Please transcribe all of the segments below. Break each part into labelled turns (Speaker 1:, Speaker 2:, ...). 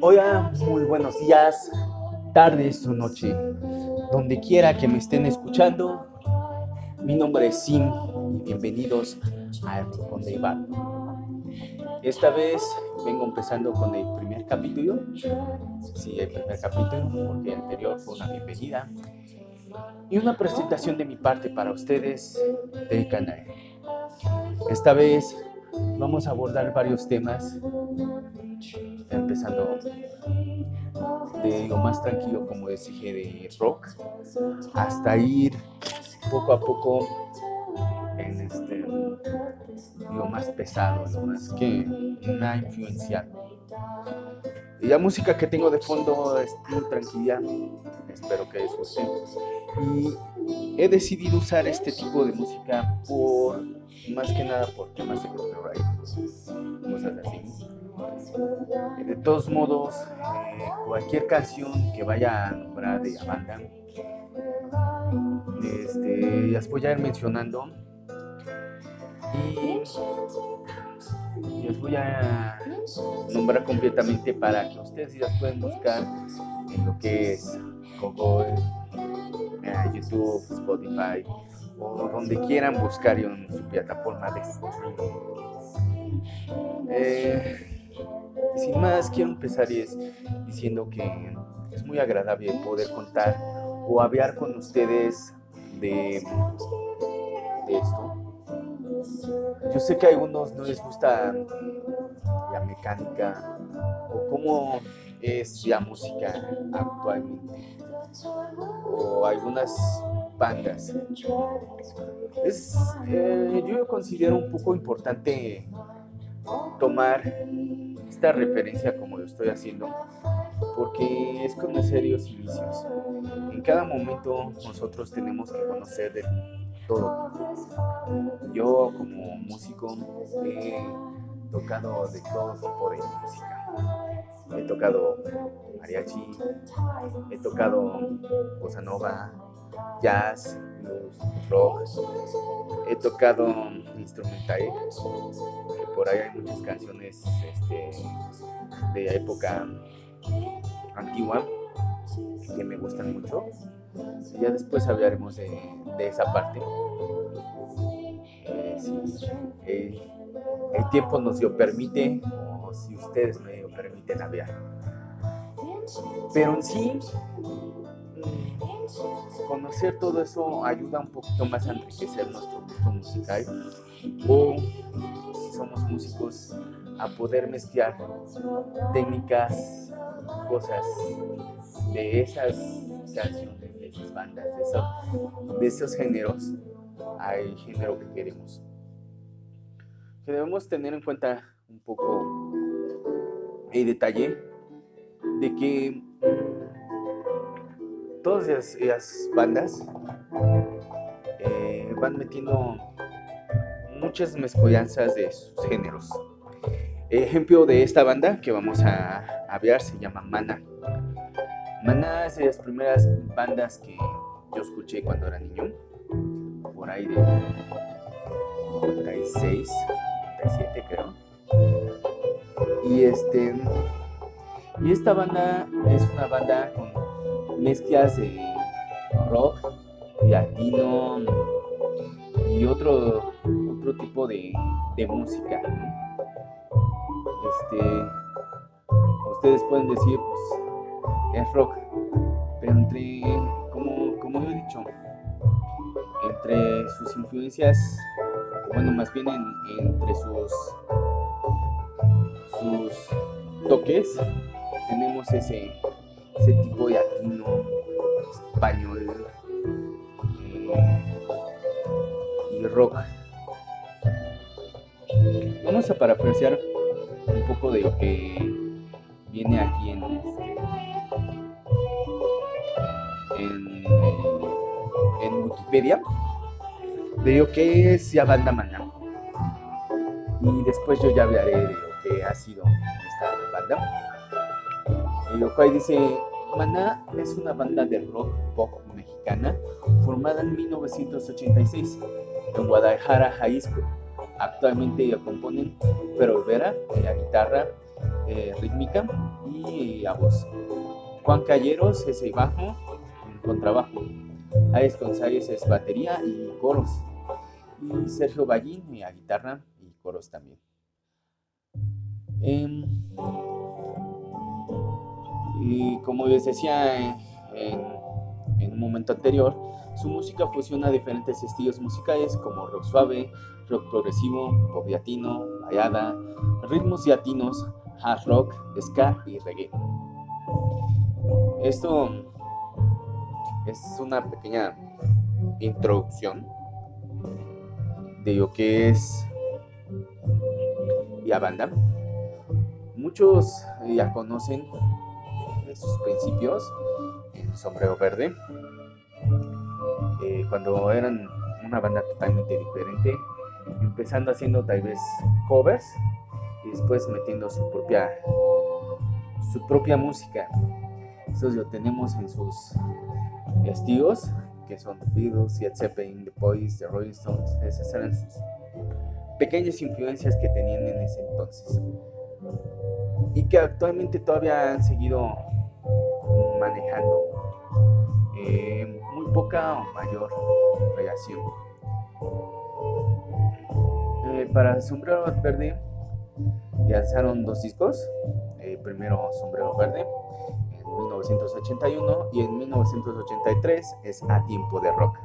Speaker 1: Hola, muy buenos días, tardes o noche, donde quiera que me estén escuchando. Mi nombre es Sim y bienvenidos a Rincón de Iván. Esta vez vengo empezando con el primer capítulo. Sí, el primer capítulo, porque el anterior fue una bienvenida y una presentación de mi parte para ustedes del canal. Esta vez vamos a abordar varios temas, empezando de lo más tranquilo, como les dije, de rock, hasta ir poco a poco en este, lo más pesado, lo más que una influencia. Y la música que tengo de fondo es muy tranquila, espero que guste. Y he decidido usar este tipo de música por, más que nada por temas de copyright, cosas así. De todos modos, eh, cualquier canción que vaya a nombrar de la banda, este, las voy a ir mencionando y les voy a nombrar completamente para que ustedes ya puedan buscar en lo que es Google, eh, YouTube, Spotify o donde quieran buscar en su plataforma de. Eh, sin más, quiero empezar diciendo que es muy agradable poder contar o hablar con ustedes de, de esto yo sé que a algunos no les gusta la mecánica o cómo es la música actualmente o algunas bandas. Es, eh, yo considero un poco importante tomar esta referencia como lo estoy haciendo porque es conocer los inicios. En cada momento nosotros tenemos que conocer de todo. Yo como músico he tocado de todo tipo de música. He tocado mariachi, he tocado bossa nova, jazz, rock, he tocdo instrumental, que por ahí hay muchas canciones este, de época antigua que me gustan mucho. Ya después hablaremos de, esa parte. Eh, si eh, el tiempo nos lo permite o si ustedes me lo permiten hablar. Pero en sí, mm, conocer todo eso ayuda un poquito más a enriquecer nuestro gusto musical o si somos músicos a poder mezclar técnicas, cosas de esas canciones bandas, de, de esos géneros, hay género que queremos. Que debemos tener en cuenta un poco el detalle de que todas esas, bandas eh, van metiendo muchas mezcolanzas de sus géneros. ejemplo de esta banda que vamos a, ver se llama Mana. Maná es de las primeras bandas que yo escuché cuando era niño, por ahí de 96, 97 creo. Y este y esta banda es una banda con mezclas de rock, latino y otro otro tipo de, música. Este ustedes pueden decir pues es rock, pero entre, como, como he dicho, entre sus influencias, bueno, más bien entre sus, sus toques, tenemos ese, ese tipo de latino, español eh, y rock. Vamos a parafrasear un poco de lo que viene aquí en este, en, Wikipedia de lo que es ya banda Maná. Y después yo ya hablaré de ha sido esta banda. Y lo cual dice, Maná es una banda de rock pop mexicana formada en 1986 en Guadalajara, Jalisco, actualmente componen Pero Vera a guitarra rítmica y a voz. Juan Calleros es el bajo, contrabajo. Alex González es batería y coros. Y Sergio Ballín a guitarra y coros también. Em, y como les decía en, un momento anterior, su música fusiona diferentes estilos musicales como rock suave, rock progresivo, pop latino, bayada, ritmos latinos, hard rock, ska y reggae. Esto es una pequeña introducción de lo que es la banda. Muchos ya conocen sus principios en Sombrero Verde, eh, cuando eran una banda totalmente diferente, empezando haciendo tal vez covers y después metiendo su propia su propia música. Eso lo tenemos en sus estilos, que son The Beatles, The Zeppelin, The Boys, The Rolling Stones. Esas eran sus pequeñas influencias que tenían en ese entonces. Y que actualmente todavía han seguido manejando eh, muy poca o mayor relación. Eh, para Sombrero Verde lanzaron dos discos. Eh, primero Sombrero Verde en 1981 y en 1983 es A Tiempo de Rock.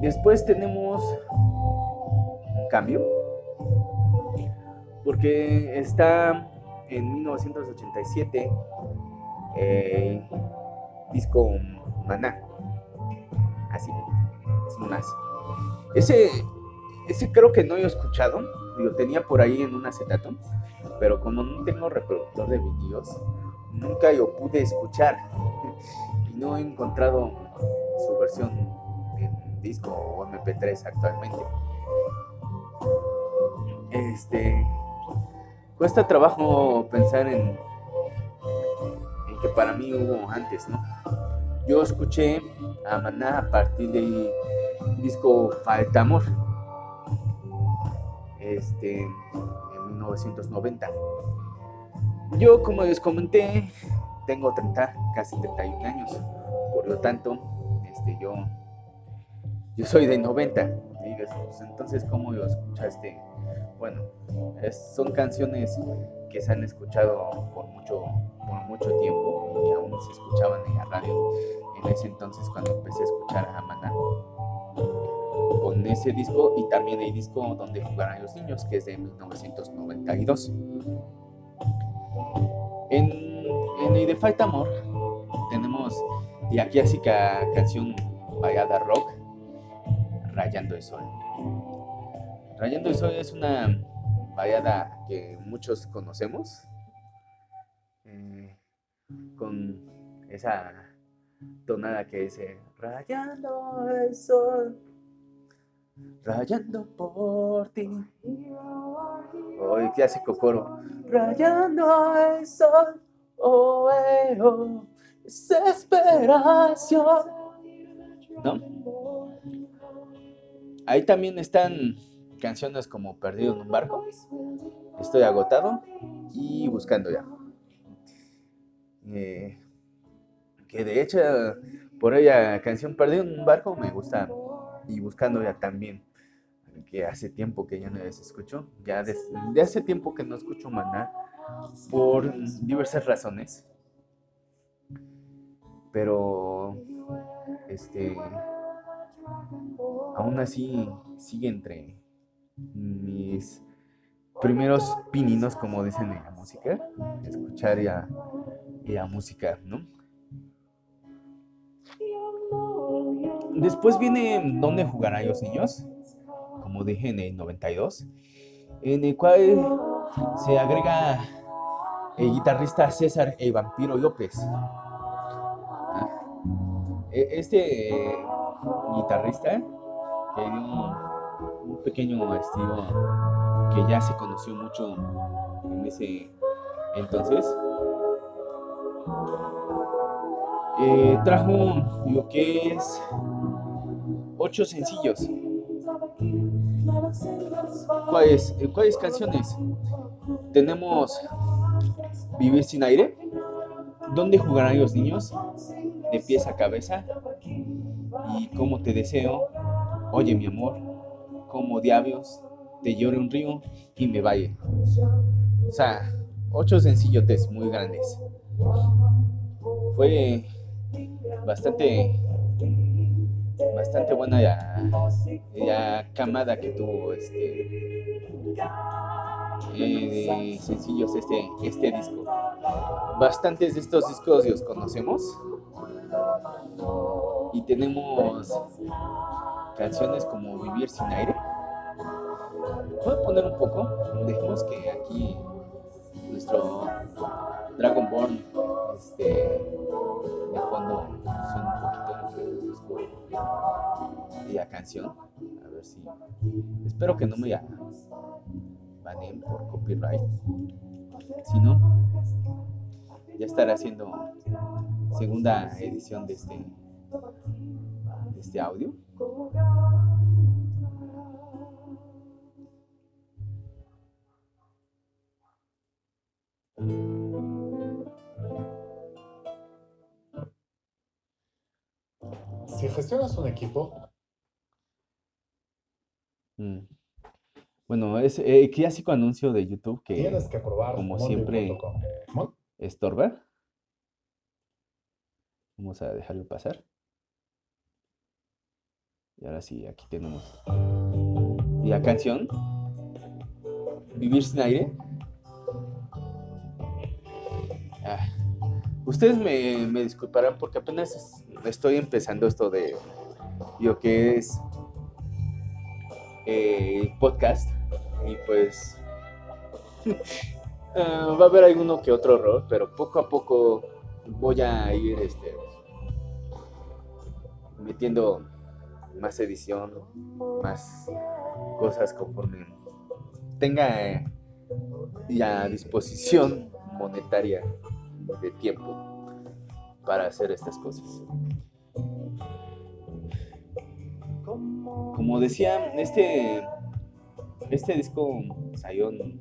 Speaker 1: Después tenemos un cambio porque está en 1987 eh, disco Maná. Así, sin más. Ese, ese creo que no he escuchado, lo tenía por ahí en un acetato, pero como no tengo reproductor de vídeos, nunca lo pude escuchar y no he encontrado su versión en disco o MP3 actualmente. Este, cuesta trabajo pensar en, que para mí hubo antes, ¿no? Yo escuché a Maná a partir del disco Falta Amor, este, en 1990. Yo, como les comenté, tengo 30, casi 31 años, por lo tanto, este, yo, yo soy de 90. Pues, entonces, ¿cómo lo escuchaste? Bueno, son canciones que se han escuchado por mucho, por mucho tiempo y aún se escuchaban en la radio. En ese entonces cuando empecé a escuchar a Maná con ese disco y también el disco donde jugaron los niños que es de 1992 en, en el de Fight Amor tenemos la clásica canción vallada rock Rayando el Sol Rayando el Sol es una vallada que muchos conocemos, eh, con esa tonada que dice, rayando el sol, rayando por ti. Hoy clásico coro, rayando el sol, oh, eh, oh, desesperación. ¿No? Ahí también están canciones como Perdido en un barco, Estoy agotado y Buscando ya. Eh, que de hecho, por ella, canción Perdido en un barco me gusta y Buscando ya también. Que hace tiempo que ya no les escucho, ya desde, hace tiempo que no escucho Maná por diversas razones. Pero, este, aún así sigue entre mis primeros pininos, como dicen en la música, escuchar ya, la música, ¿no? Después viene ¿Dónde jugarán los niños? Como dije en el 92, en el cual se agrega el guitarrista César El Vampiro López. Ah, e-, este guitarrista que un pequeño estilo que ya se conoció mucho en ese entonces. Eh, trajo lo que es ocho sencillos. ¿Cuáles, eh, ¿Cuáles canciones? Tenemos Vivir sin aire. ¿Dónde jugarán los niños? De pies a cabeza. Y como te deseo. Oye mi amor. Como diablos. Te llore un río y me vaya. O sea, ocho sencillotes muy grandes. Fue bastante bastante buena ya, camada que tuvo este eh, sencillos este, este disco. Bastantes de estos discos los conocemos y tenemos canciones como Vivir sin aire. ¿Puedo poner un poco? Dejemos que aquí nuestro Dragonborn este, de fondo suena un poquito y la canción. A ver si. Espero que no me baneen por copyright. Si no, ya estaré haciendo segunda edición de este, de este audio.
Speaker 2: Si gestionas un equipo.
Speaker 1: Mm. Bueno, es eh, clásico anuncio de YouTube que,
Speaker 2: tienes que probar
Speaker 1: como siempre, estorba. Vamos a dejarlo pasar. Y ahora sí, aquí tenemos la canción. Vivir sin aire. Ah. Ustedes me, me, disculparán porque apenas estoy empezando esto de lo que es eh, podcast y pues ah, va a haber alguno que otro error, pero poco a poco voy a ir este, metiendo más edición, más cosas conforme tenga eh, la disposición monetaria de tiempo para hacer estas cosas. Como decía, este, este disco salió en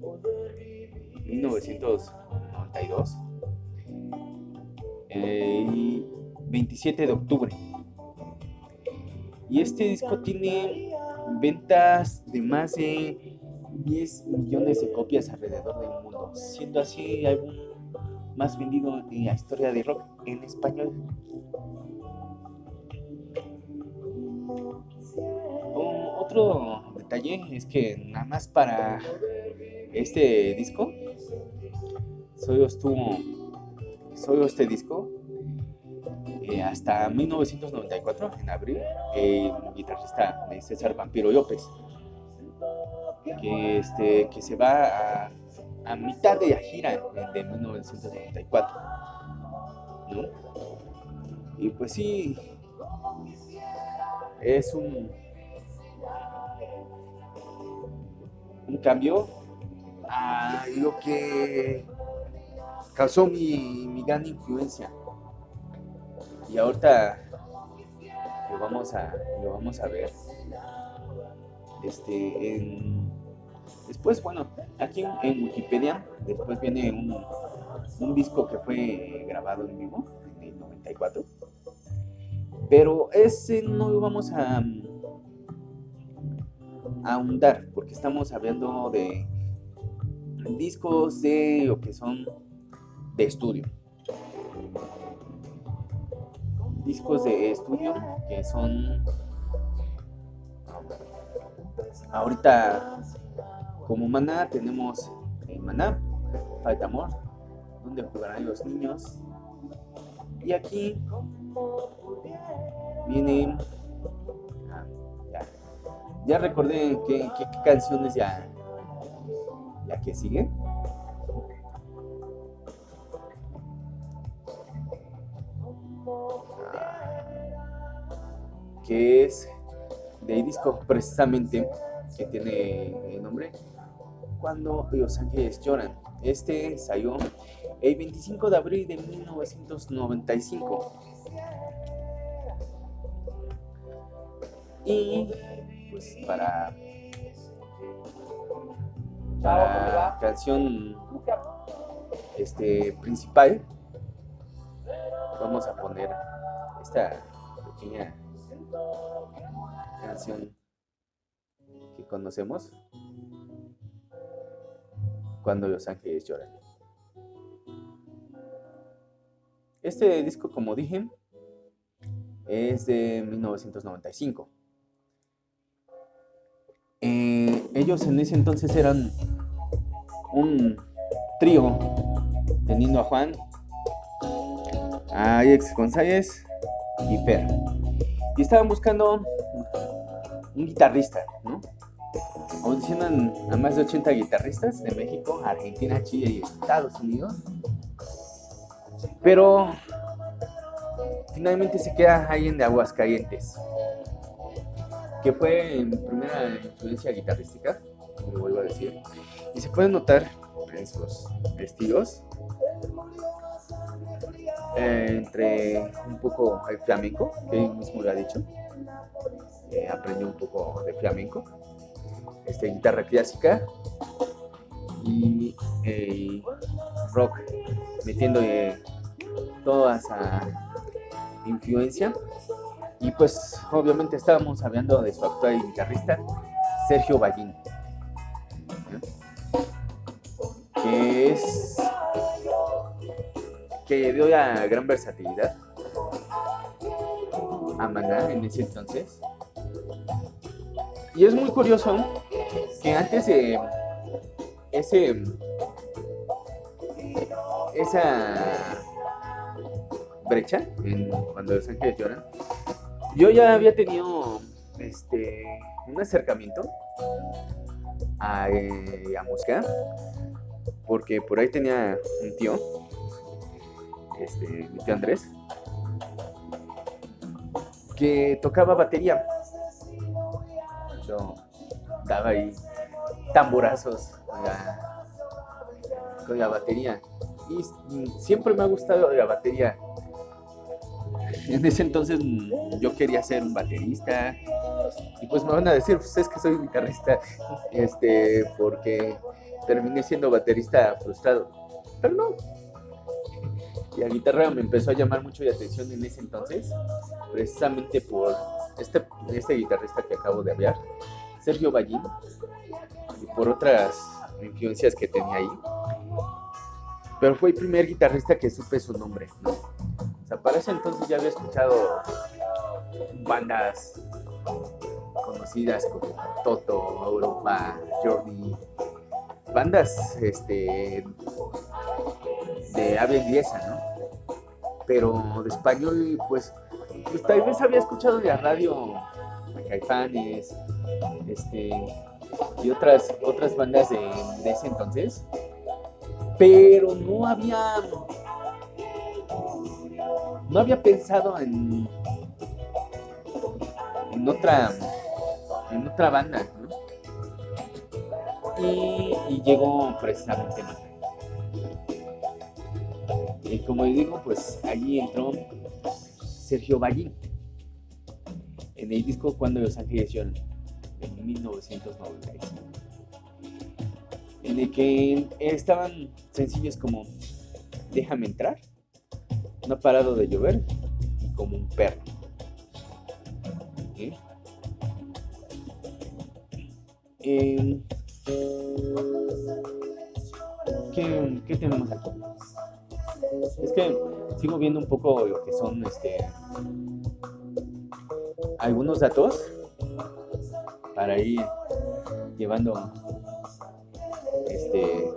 Speaker 1: 1992 y 27 de octubre. Y este disco tiene ventas de más de 10 millones de copias alrededor del mundo, siendo así algún más vendido en la historia de rock en español. otro detalle es que nada más para este disco, solo estuvo, solo este disco, eh, hasta 1994, en abril, el guitarrista César Vampiro López, que, este, que se va a mitad de la gira de 1994. Y pues sí, es un, un cambio a lo que causó mi gran influencia. Y ahorita lo vamos a, lo vamos a ver este, Después, bueno, aquí en Wikipedia, después viene un, disco que fue grabado en vivo en el 94. Pero ese no lo vamos a, a ahondar, porque estamos hablando de discos de lo que son de estudio. Discos de estudio que son ahorita como Maná tenemos eh, Maná, Falta Amor, donde jugarán los niños. Y aquí viene... Ah, ya. recordé qué, canciones ya, ya que sigue. Que es de disco precisamente que tiene el nombre cuando Los Ángeles lloran. Este salió el 25 de abril de 1995. Y pues para la canción este, principal, vamos a poner esta pequeña canción que conocemos cuando los ángeles lloran. Este disco, como dije, es de 1995. Eh, ellos en ese entonces eran un trío, teniendo a Juan, a Alex González y Fer. Y estaban buscando un guitarrista, ¿no? Audicionan a más de 80 guitarristas de México, Argentina, Chile y Estados Unidos. Pero finalmente se queda alguien de Aguascalientes, que fue en primera influencia guitarrística, como vuelvo a decir. Y se puede notar en sus vestidos eh, entre un poco el flamenco, que él mismo lo ha dicho, eh, aprendió un poco de flamenco, este, guitarra clásica y eh, rock, metiendo toda esa influencia. Y pues obviamente estábamos hablando de su actual guitarrista, Sergio Ballín, que es que dio la gran versatilidad a Maná en ese entonces. Y es muy curioso que antes de ese esa brecha en, cuando los ángeles lloran, yo ya había tenido este un acercamiento a, eh, a música porque por ahí tenía un tío este, mi tío Andrés, que tocaba batería. Yo daba ahí tamborazos con la, batería. Y siempre me ha gustado la batería. En ese entonces yo quería ser un baterista. Y pues me van a decir, pues es que soy guitarrista. Este, porque terminé siendo baterista frustrado. Pero no, y la guitarra me empezó a llamar mucho la atención en ese entonces, precisamente por este, este guitarrista que acabo de hablar, Sergio Ballín, y por otras influencias que tenía ahí. Pero fue el primer guitarrista que supe su nombre, ¿no? O sea, para ese entonces ya había escuchado bandas conocidas como Toto, Europa, Journey, bandas este, de habla inglesa, ¿no? Pero de español, pues, pues tal vez había escuchado de la radio Caifanes, este, y otras, otras bandas de, ese entonces, pero no había, no había pensado en, en otra, en otra banda, ¿no? Y, y llegó precisamente y como digo, pues allí entró Sergio Ballín en el disco Cuando los Ángeles Lloran, en 1995. En el que estaban sencillos como Déjame entrar, No ha parado de llover y como un perro. Em, ¿qué, ¿Qué tenemos aquí? Es que sigo viendo un poco lo que son este algunos datos para ir llevando este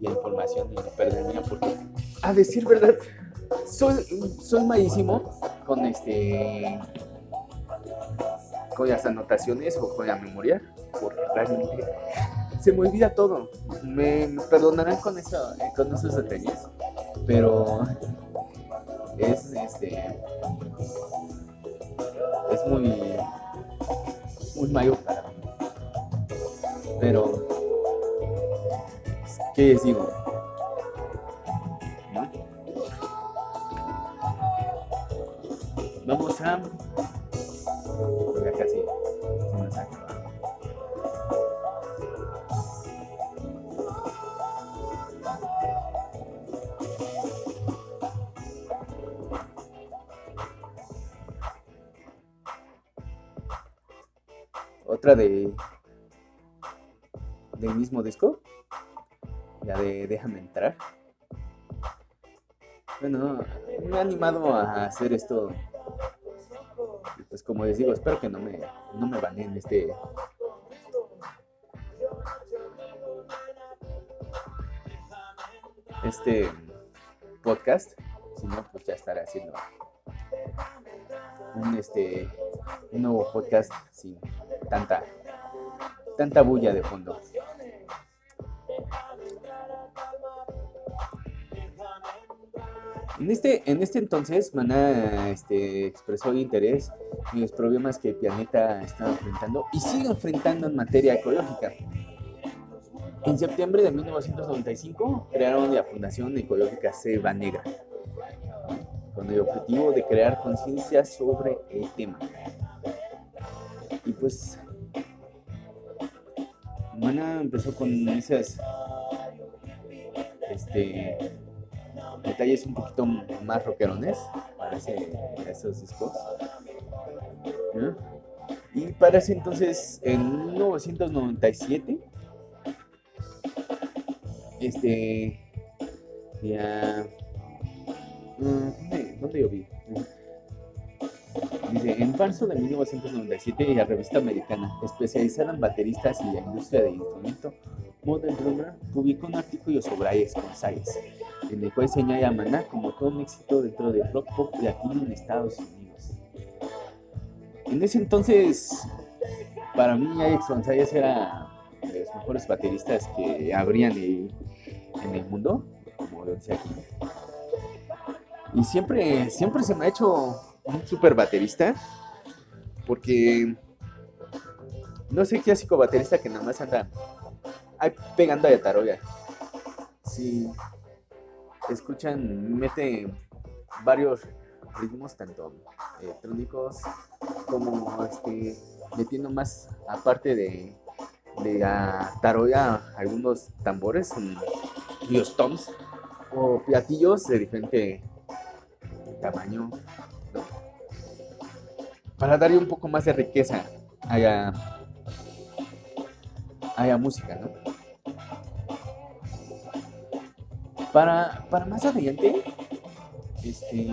Speaker 1: la información y no perderme porque a decir verdad soy soy malísimo con este con las anotaciones o con la memoria porque realmente se me olvida todo. Me, perdonarán con eso con esos detalles pero es este es muy muy mayor para mí. Pero qué les digo vamos a de del mismo disco, ya de Déjame entrar. Bueno, me ha animado a hacer esto. Pues como les digo, espero que no me, no me baneen este. Este podcast. Si no, pues ya estaré haciendo un este un nuevo podcast sin tanta tanta bulla de fondo. En este, en este entonces, Maná este, expresó interés en los problemas que el planeta está enfrentando y sigue enfrentando en materia ecológica. En septiembre de 1995 crearon la Fundación Ecológica Ceba Negra, con el objetivo de crear conciencia sobre el tema. Y pues, Mana empezó con esas este, detalles un poquito más rockerones para, esos discos. Y para ese entonces, en 1997, este, ya, ¿dónde, dónde yo vi? Dice, en marzo de 1997, la revista americana, especializada en bateristas y la industria del instrumento, Modern Drummer, publicó un artículo sobre Ayes González, en el cual señala a Maná como todo un éxito dentro del rock pop latino en Estados Unidos. En ese entonces, para mí, Alex González era de los mejores bateristas que habrían en el mundo, como lo aquí. Y siempre, siempre se me ha hecho un super baterista, porque no sé clásico baterista que nada más anda ahí pegando a taroga. Si escuchan, mete varios ritmos, tanto electrónicos como este, metiendo más, aparte de, de la taroga, algunos tambores, los toms o platillos de diferente tamaño, para darle un poco más de riqueza a la, a la música, ¿no? Para, para más adelante, este,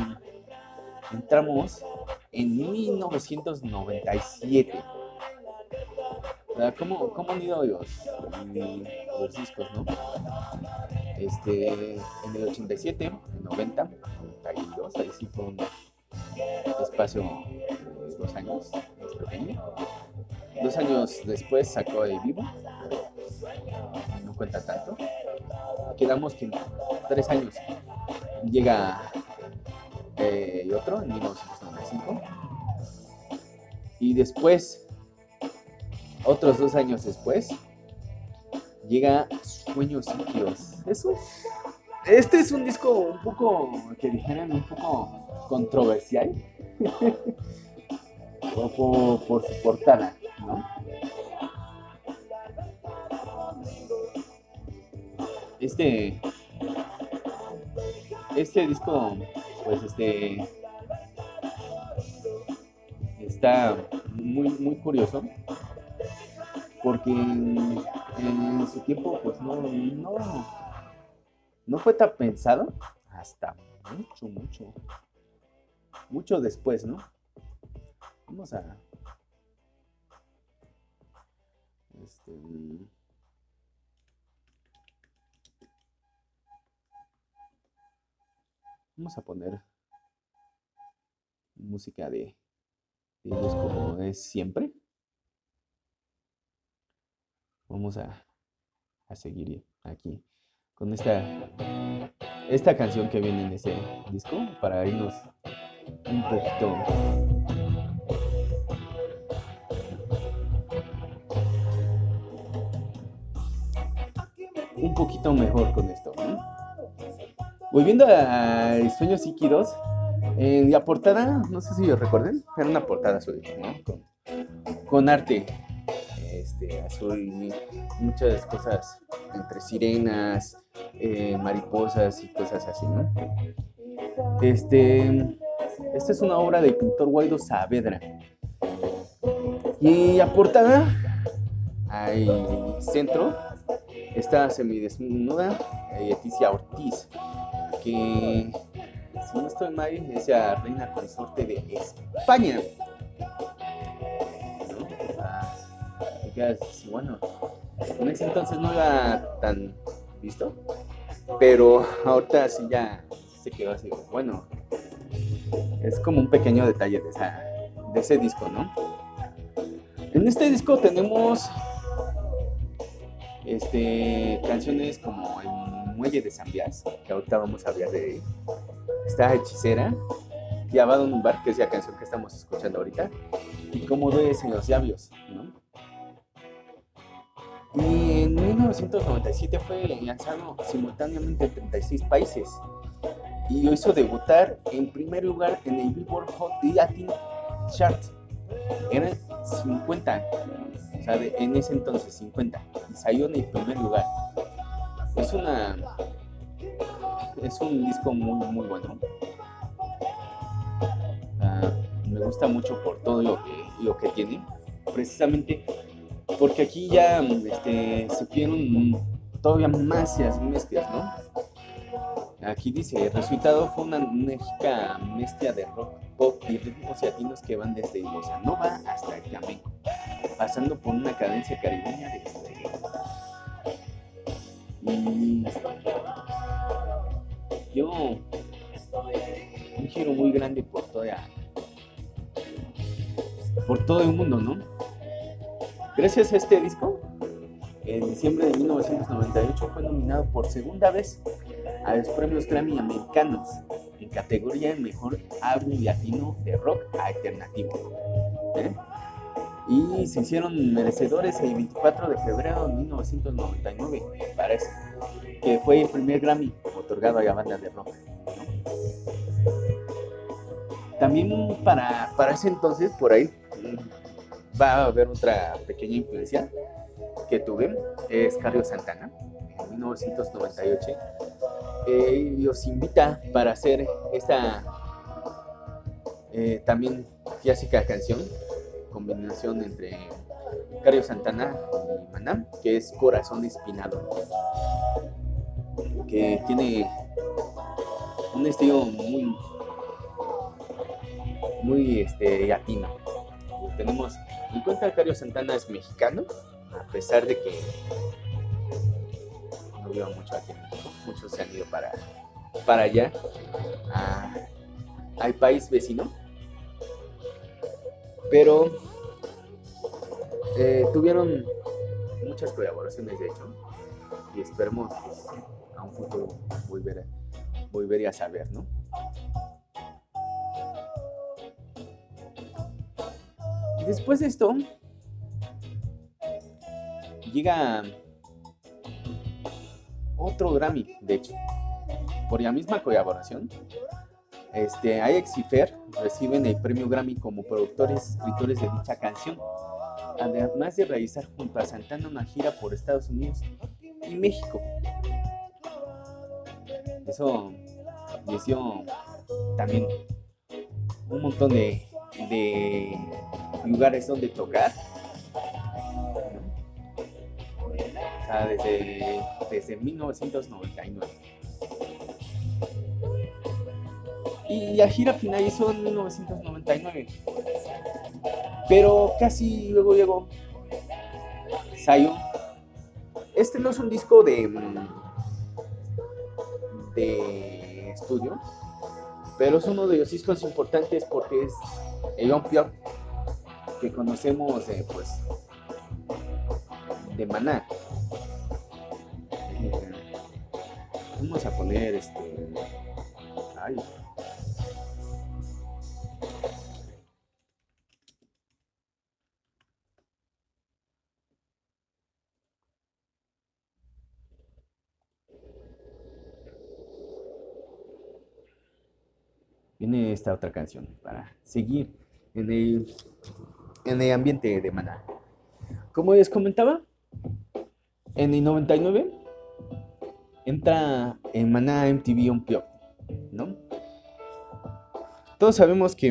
Speaker 1: entramos en 1997. ¿Cómo, ¿Cómo, han ido los, los discos, no? Este, en el 87, en 90, 92, ahí sí fue un espacio dos años, pequeño. Dos años después sacó el vivo, no cuenta tanto. Quedamos que en tres años llega eh, otro, en 1995. Y después, otros dos años después, llega Sueños Líquidos. Eso. Este es un disco un poco, que dijeran, un poco controversial. por, su portada, ¿no? Este. Este disco, pues este. Está muy, muy curioso. Porque en, en su tiempo, pues no, no, no fue tan pensado hasta mucho, mucho, mucho después, ¿no? Vamos a... Este... Vamos a poner música de, como es siempre. Vamos a, a seguir aquí con esta, esta canción que viene en ese disco para irnos un poquito un poquito mejor con esto. Volviendo a Sueños Psíquidos, en la portada, no sé si lo recuerden, era una portada azul, ¿no? Con, arte este, azul, muchas cosas entre sirenas, eh, mariposas y cosas así, ¿no? Este, esta es una obra del pintor Guaido Saavedra. Y la portada hay centro, está semidesnuda Leticia Ortiz, que si no estoy mal es la reina consorte de España. Ah, bueno, en ese entonces no iba tan visto, pero ahorita sí ya se quedó así, bueno, es como un pequeño detalle de, de ese disco, ¿no? En este disco tenemos este, canciones como El Muelle de San Bias, que ahorita vamos a hablar de Está Hechicera, Llavado en un bar, que es la canción que estamos escuchando ahorita, y Cómo duele en los labios, ¿no? Y en 1997 fue lanzado simultáneamente en 36 países y hizo debutar en primer lugar en el Billboard Hot Latin Chart. Eran 50, en ese entonces 50, y en primer lugar. Es una. Es un disco muy, muy bueno. Ah, me gusta mucho por todo lo que, lo que tiene. Precisamente porque aquí ya este, se vieron todavía más las mezclas, ¿no? Aquí dice, el resultado fue una enérgica mezcla de rock, pop y ritmos latinos que van desde bossa nova hasta el flamenco, pasando por una cadencia caribeña de y yo un giro muy grande por toda por todo el mundo, ¿no? Gracias a este disco, en diciembre de 1998 fue nominado por segunda vez a los premios Grammy americanos en categoría de mejor álbum latino de rock alternativo. ¿eh? Y se hicieron merecedores el 24 de febrero de 1999, parece, que fue el primer Grammy otorgado a la banda de rock. También para, para ese entonces, por ahí, va a haber otra pequeña influencia que tuve, es Carlos Santana, en 1998. Eh, os invita para hacer esta eh, también clásica canción, combinación entre Carlos Santana y Maná, que es Corazón Espinado, que tiene un estilo muy muy este latino. Tenemos en cuenta que Cario Santana es mexicano, a pesar de que no viva mucho aquí muchos se han ido para, para allá, al país vecino. Pero eh, tuvieron muchas colaboraciones, de hecho, y esperemos a un futuro volver a, a saber, ¿no? después de esto, llega otro Grammy, de hecho, por la misma colaboración. Este, Ajax y Fer reciben el premio Grammy como productores y escritores de dicha canción, además de realizar junto a Santana una gira por Estados Unidos y México. Eso les dio también un montón de lugares donde tocar. O sea, desde, desde 1999. Y la gira finalizó en 1999. Pero casi luego llegó Zion. Este no es un disco de, de estudio, pero es uno de los discos importantes porque es el Unplugged que conocemos eh, pues de maná. Eh, vamos a poner este. Ay. Esta otra canción para seguir en el en el ambiente de Maná. Como les comentaba, en el 99 entra en Maná MTV Unplugged, ¿no? Todos sabemos que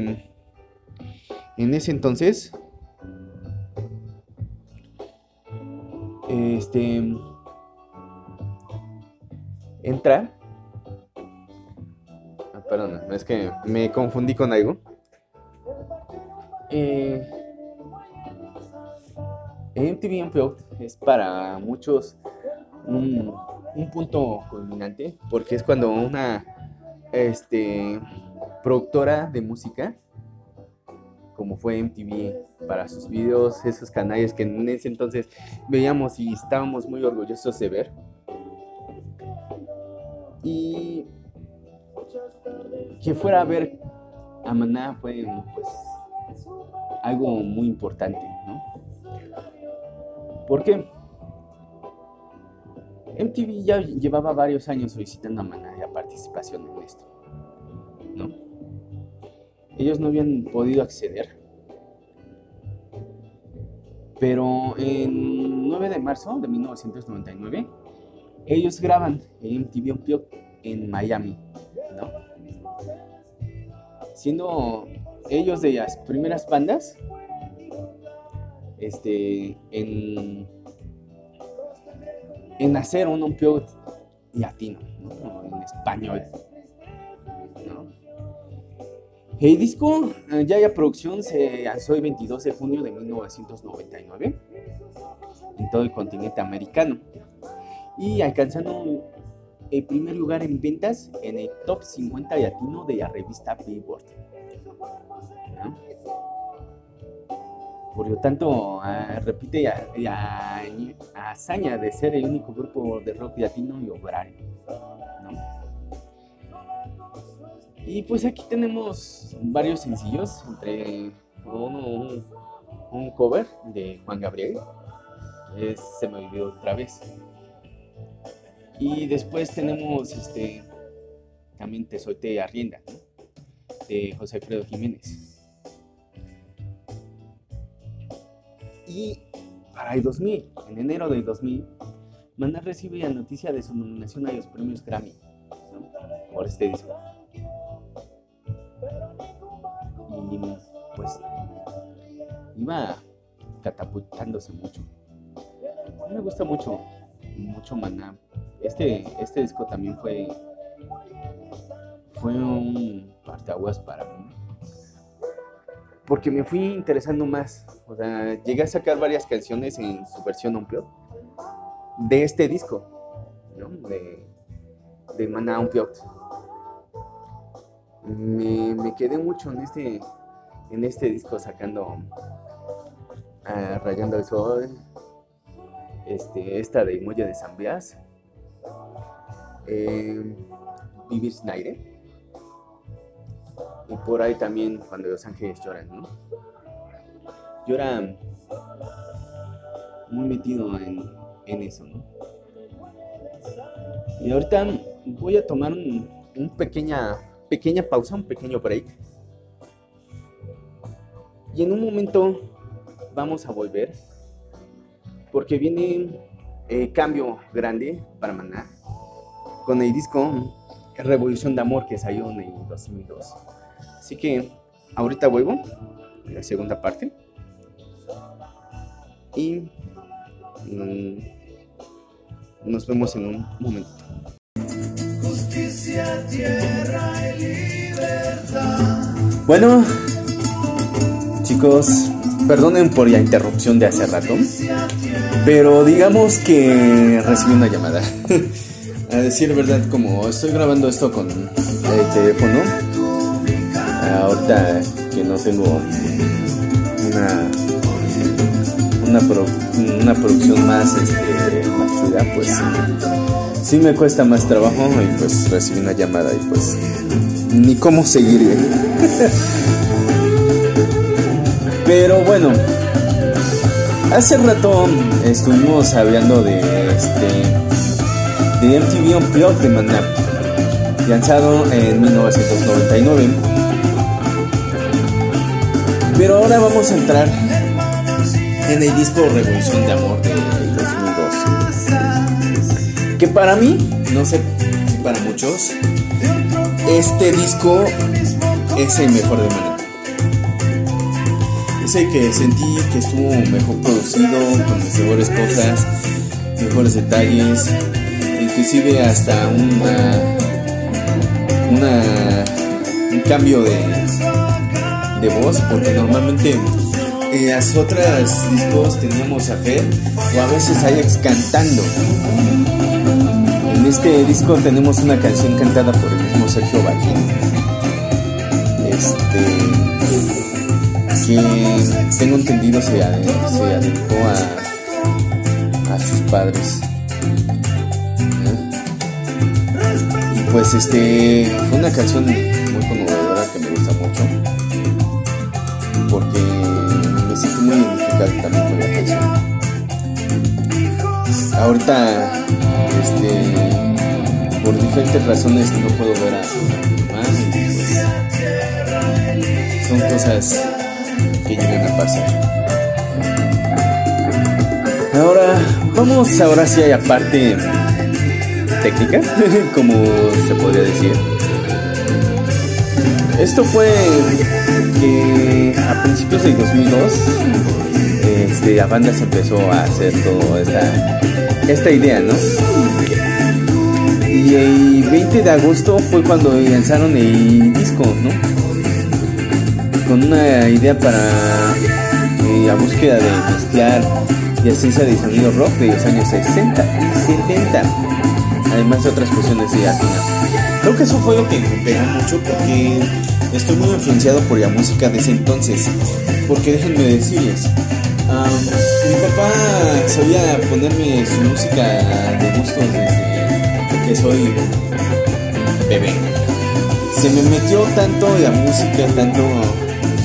Speaker 1: en ese entonces este entra. Perdón, es que me confundí con algo. Eh, MTV Unplugged es para muchos un, un, punto culminante porque es cuando una este, productora de música como fue MTV para sus videos, esos canales que en ese entonces veíamos y estábamos muy orgullosos de ver. Y que fuera a ver a Maná fue pues algo muy importante, ¿no? ¿Por qué? MTV ya llevaba varios años solicitando a Maná la participación en esto, ¿no? Ellos no habían podido acceder. Pero en 9 de marzo de 1999, ellos graban el MTV Unplugged en Miami, ¿no? Siendo ellos de las primeras bandas este, en, en hacer un Unplugged latino, ¿no? en español. El disco eh, ya ya producción se lanzó el 22 de junio de 1999 en todo el continente americano y alcanzando el primer lugar en ventas en el top 50 latino de la revista Billboard. Por lo tanto, ah, repite la, hazaña de ser el único grupo de rock latino y obrario. Y pues aquí tenemos varios sencillos, entre uno, un, cover de Juan Gabriel, Se me olvidó otra vez. Y después tenemos este también Te Solte Arrienda, de José Alfredo Jiménez. Y para el 2000, en enero del 2000, Maná recibe la noticia de su nominación a los premios Grammy por este disco. y pues iba catapultándose mucho. Me gusta mucho, mucho Maná. Este, este disco también fue, fue un parteaguas para mí. Porque me fui interesando más. O sea, llegué a sacar varias canciones en su versión Unplugged de este disco, ¿no? De, de Maná Unplugged me, quedé mucho en este, en este disco sacando ah, Rayando el Sol, este, esta de Muelle de San Blas, eh, Vivir sin aire, y por ahí también cuando los ángeles lloran, ¿no? Lloran muy metido en, en eso. Y ahorita voy a tomar un, un pequeña pequeña pausa, un pequeño break. Y en un momento vamos a volver porque viene eh, cambio grande para Maná con el disco Revolución de Amor que salió en el 2002. Así que ahorita vuelvo, la segunda parte. Y mm, nos vemos en un momento. Justicia, tierra y libertad. Bueno, chicos, perdonen por la interrupción de hace rato, pero digamos que recibí una llamada. A decir verdad, como estoy grabando esto con el teléfono, ahorita que no tengo una una, una producción más, este, pues sí me cuesta más trabajo y pues recibí una llamada y pues ni cómo seguirle. Pero bueno, hace rato estuvimos hablando de este de MTV Unplugged de Maná, lanzado en 1999. Pero ahora vamos a entrar en el disco Revolución de Amor de que para mí, no sé si para muchos, este disco es el mejor de Maná. Es el que sentí que estuvo mejor producido, con mejores cosas. mejores detalles, inclusive hasta una, una un cambio de, de voz, porque normalmente en las otras discos teníamos a Fer o a veces a cantando. En este disco tenemos una canción cantada por el mismo Sergio Bajín. Este que tengo entendido se, se dedicó a, a sus padres. Pues este fue una canción muy conmovedora que me gusta mucho. Porque me siento muy identificado también con la canción. Ahorita, este, por diferentes razones no puedo ver a más. Pues, son cosas que llegan a pasar. Ahora, vamos ahora sí a la parte técnica, como se podría decir. Esto fue que a principios del 2002 este, la banda se empezó a hacer toda esta, idea, ¿no? Y el 20 de agosto fue cuando lanzaron el disco, ¿no? Con una idea para eh, la búsqueda de mezclar y esencia de sonido rock de los años 60 y 70, además de otras fusiones de latina. Creo que eso fue lo que me mucho porque estoy muy influenciado por la música de ese entonces. Porque déjenme decirles, mi papá solía ponerme su música de gusto desde que soy bebé. Se me metió tanto la música, tanto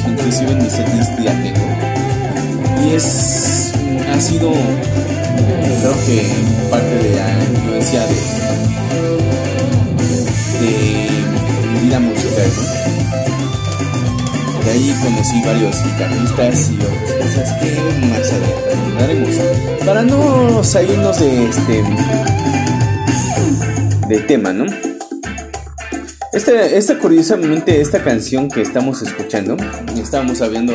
Speaker 1: inclusive en mi setlist tengo. Y es, ha sido, creo que parte de la influencia de, de vida musical. De ahí conocí varios guitarristas y otras cosas que más adelante. Para no salirnos de este de tema, ¿no? Este, esta curiosamente, esta canción que estamos escuchando, estábamos hablando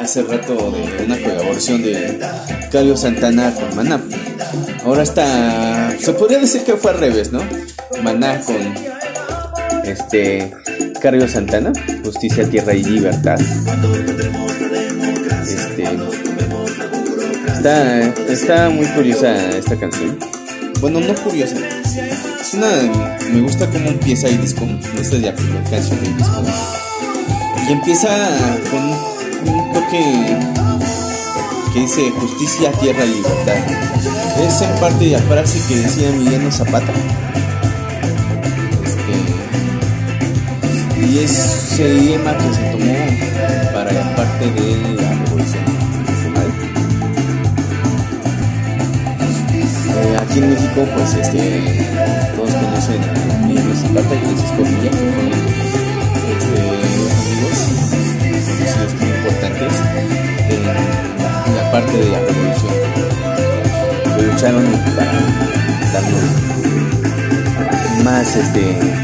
Speaker 1: hace rato de una colaboración de Cario Santana con Maná. Ahora está, se podría decir que fue al revés, ¿no? Maná con este Cario Santana, Justicia, Tierra y Libertad. Este, está, está muy curiosa esta canción. Bueno, no curiosa. Es una, me gusta cómo empieza el disco. Esta es la primera canción del disco. Y empieza con un toque que dice justicia, tierra y libertad. Es en parte la frase que decía Emiliano Zapata. Y es el lema que se tomó para la parte de la revolución. Eh, aquí en México, pues este, todos conocen a Emiliano Zapata y Francisco Villa, que fueron este, amigos conocidos muy importantes en la parte de la revolución. Que lucharon para darnos más este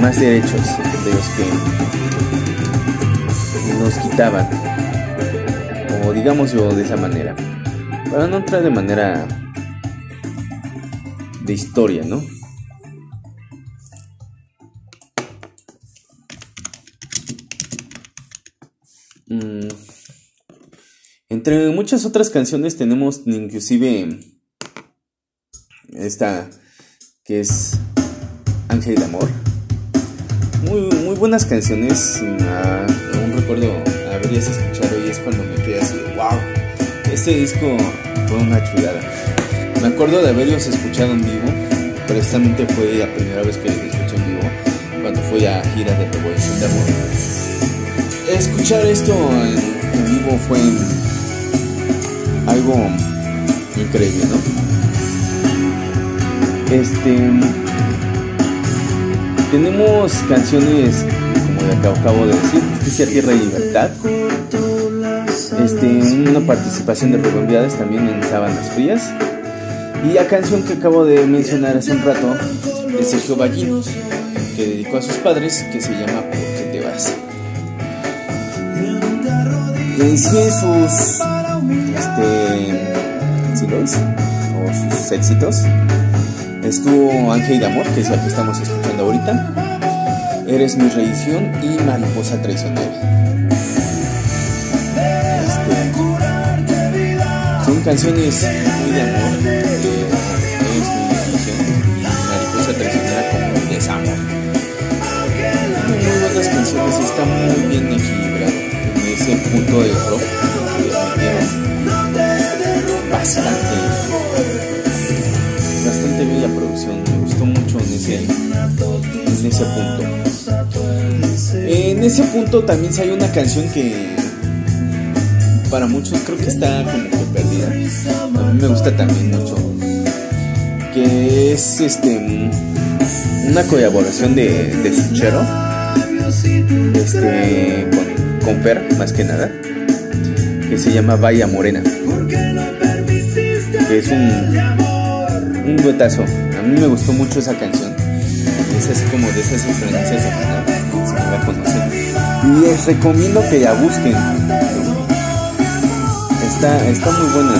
Speaker 1: más derechos de los que nos quitaban o digámoslo de esa manera para no entrar de manera de historia, ¿no? Mm. Entre muchas otras canciones tenemos inclusive esta que es Ángel de Amor. Muy, muy buenas canciones. Ah, aún recuerdo haberlas escuchado y es cuando me quedé así, wow, este disco fue una chulada. Me acuerdo de haberlos escuchado en vivo, precisamente fue la primera vez que los escuché en vivo, cuando fui a gira de Revolución de Amor. Escuchar esto en vivo fue algo increíble, ¿no? Este. Tenemos canciones, como ya acabo, de decir, Justicia, Tierra y Libertad. Este, una participación de Rubén también en Sábanas Frías. Y la canción que acabo de mencionar hace un rato de Sergio Ballín, que dedicó a sus padres, que se llama ¿Por qué te vas? En sí, sus este, Lois o sus éxitos. Estuvo Ángel de Amor, que es el que estamos escuchando ahorita. Eres mi reedición y Mariposa Traicionera. Este, son canciones muy de amor. Eh, eres mi reedición y Mariposa Traicionera como desamor. Muy buenas canciones, está muy bien equilibrado en ese punto de rock bastante en ese, punto. En ese punto también hay una canción que para muchos creo que está como que perdida. A mí me gusta también mucho. Que es este una colaboración de, de Suchero. Este con, con Fer, más que nada. Que se llama Vaya Morena. Que es un un duetazo. A mí me gustó mucho esa canción. Es como de esas experiencias de canal, si no la conocen. Les recomiendo que la busquen. Está, está muy buena.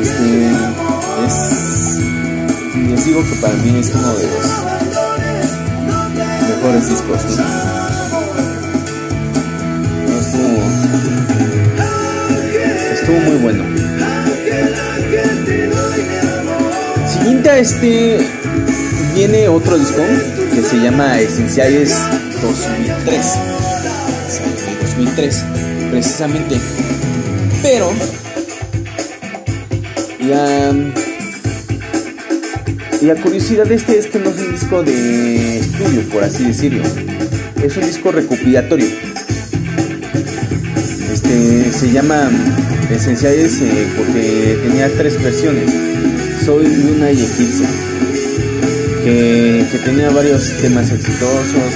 Speaker 1: Este, es, les digo que para mí es uno de los mejores discos. ¿no? Estuvo, estuvo muy bueno. Siguiente a este viene otro disco que se llama Esenciales 2003. De 2003, precisamente. Pero la, la curiosidad de este es que no es un disco de estudio, por así decirlo. Es un disco recopilatorio. Este se llama Esenciales eh, porque tenía tres versiones. Soy Luna y Eclipse. Que, tenía varios temas exitosos,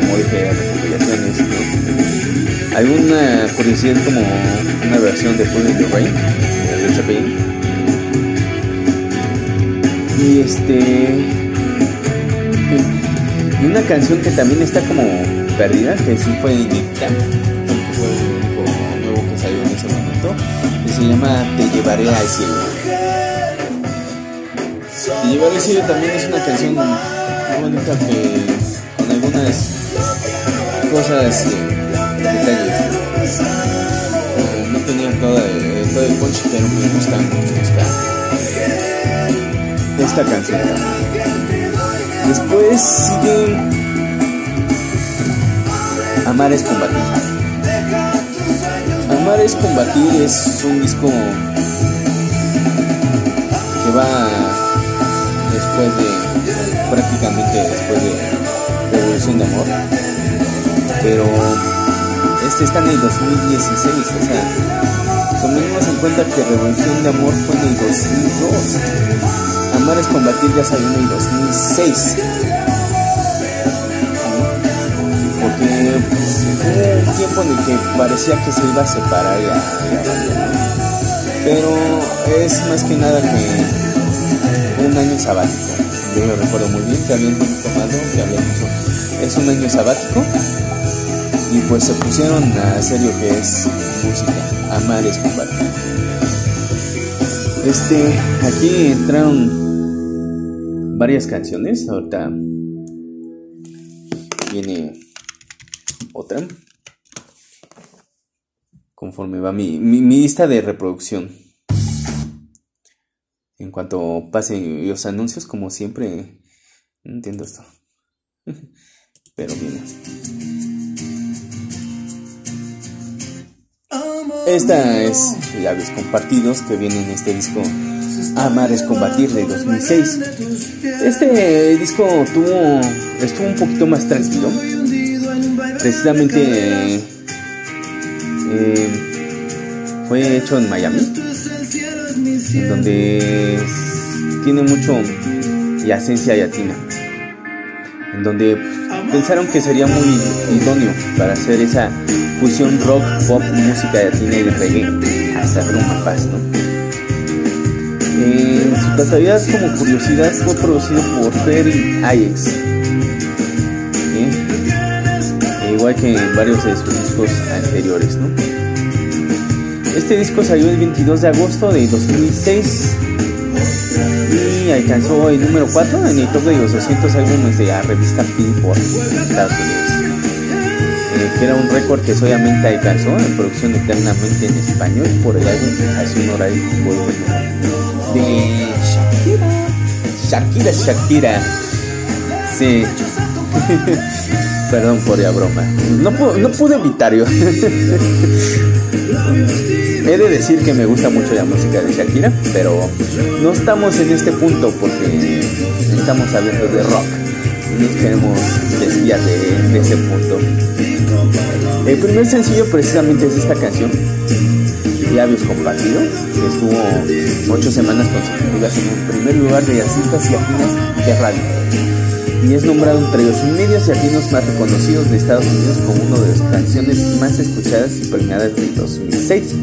Speaker 1: como dije, recopilaciones. ¿no? Hay una curiosidad como una versión de Full in the Rain, de Led. Y este. Y una canción que también está como perdida, que sí fue inédita, fue el único nuevo que salió en ese momento, que se llama Te llevaré al cielo. Al cielo también es una canción muy bonita que con algunas cosas, detalles. Eh, no tenía toda, eh, todo el punch, pero me gusta mucho esta, esta canción. Después sigue Amar es combatir. Amar es combatir es un disco que va de, prácticamente después de Revolución de Amor. Pero este está en el 2016, o sea, tomemos en cuenta que Revolución de Amor fue en el 2002. Amar es combatir ya salió en el 2006. Porque pues, un tiempo en el que parecía que se iba a separar la. Pero es más que nada que un año sabático. Yo lo recuerdo muy bien, que habían tomado, que habían dicho, es un año sabático. Y pues se pusieron a hacer lo que es música. Amar es combatir. Este, aquí entraron varias canciones. Ahorita viene otra. Conforme va mi, mi, mi, lista de reproducción. Cuanto pasen los anuncios, como siempre, no entiendo esto. Pero viene. Esta es Labios Compartidos que viene en este disco Amar es Combatir de 2006. Este disco tuvo, estuvo un poquito más tranquilo. Precisamente eh, fue hecho en Miami, en donde tiene mucho la esencia latina, en donde pensaron que sería muy idóneo para hacer esa fusión rock, pop, música latina y reggae, hasta Bruma Paz, ¿no? En su totalidad, como curiosidad, fue producido por Ferry Ajax. ¿sí? igual que en varios de sus discos anteriores, ¿no? Este disco salió el 22 de agosto de 2006 y alcanzó el número 4 en el top de los 200 álbumes de la revista Billboard Estados Unidos. Eh, que era un récord que solamente alcanzó en producción eternamente en español por el álbum un horario de Shakira. Shakira, Shakira. Sí. Perdón por la broma. No, no pude evitar yo. He de decir que me gusta mucho la música de Shakira, pero no estamos en este punto porque estamos hablando de rock. Nos queremos desviar de, ese punto. El primer sencillo precisamente es esta canción, Labios Compartido, que estuvo ocho semanas consecutivas en el primer lugar de artistas y latinas de radio. Y es nombrado entre los medios y latinos más reconocidos de Estados Unidos como una de las canciones más escuchadas y premiadas de 2006.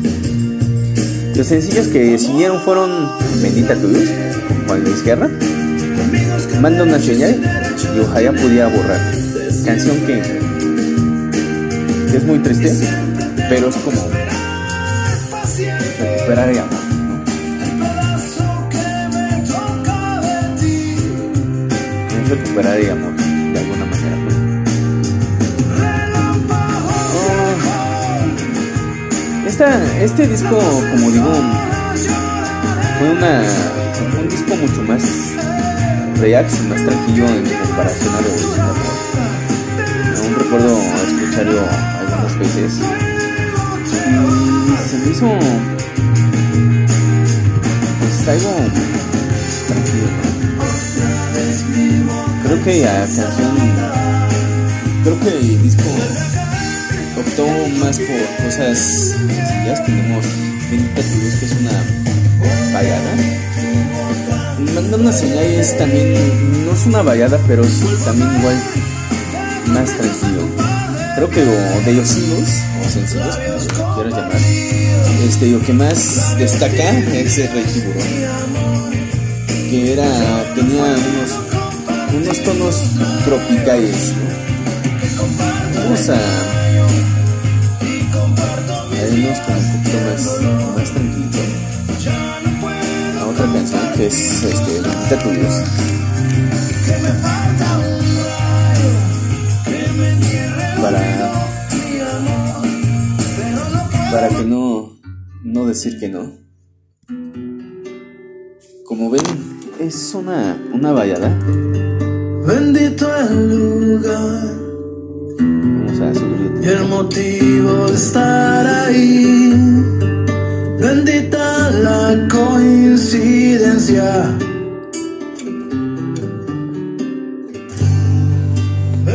Speaker 1: Los sencillos que siguieron fueron Bendita tu luz, Juan Luis Guerra, Manda una señal y Ojalá pudiera borrar. Canción que, es muy triste, pero es como recuperar el amor. Amor, de alguna manera. este disco, como digo, fue una, un disco mucho más relax y más tranquilo en comparación a lo original. Aún recuerdo escucharlo algunas veces y se me hizo pues algo que la canción, creo que el disco optó más por cosas sencillas. Tenemos Bendita que es una vallada. Una señal es también, no es una vallada, pero también igual más tranquilo. Creo que lo de los hilos, o sencillos, como quieras llamar, este, lo que más destaca es el Rey Tiburón. Que era, tenía unos, unos tonos tropicales, Vamos a irnos con un poquito más, más tranquilo a otra canción que es este, Bendita tu. Para, para que no, no decir que no. Como ven, es una, una vallada.
Speaker 3: Bendito el lugar y el motivo de estar ahí. Bendita la coincidencia.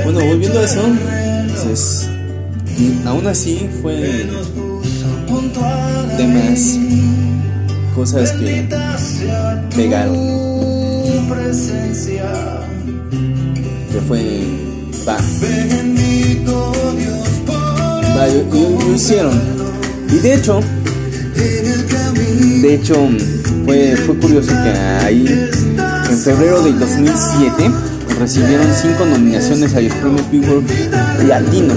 Speaker 1: Bueno, volviendo a eso, pues, aún así fue temas, cosas que pegaron. Que fue lo, hicieron. Y de hecho, de hecho, fue, fue curioso que ahí, en febrero del 2007, recibieron cinco nominaciones a los premios Billboard Latino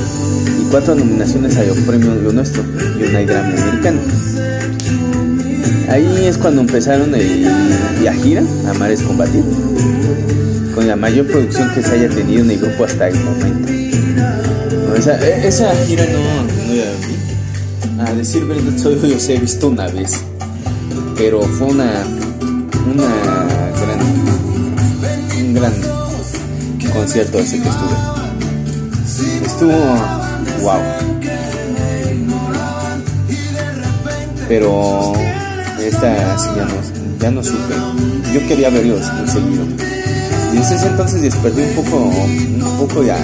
Speaker 1: y cuatro nominaciones a los premios Lo Nuestro y una Grammy Americano. Ahí es cuando empezaron el, la gira Amar es Combatir, con la mayor producción que se haya tenido en el grupo hasta el momento. E, esa, gira no, no A decir verdad, solo yo he visto una vez. Pero fue una. Una gran. Un gran concierto ese que estuve. Estuvo. Wow. Pero. Esta ya no, ya no supe. Yo quería verlos muy seguido. Y desde ese entonces desperdí un poco. Un poco ya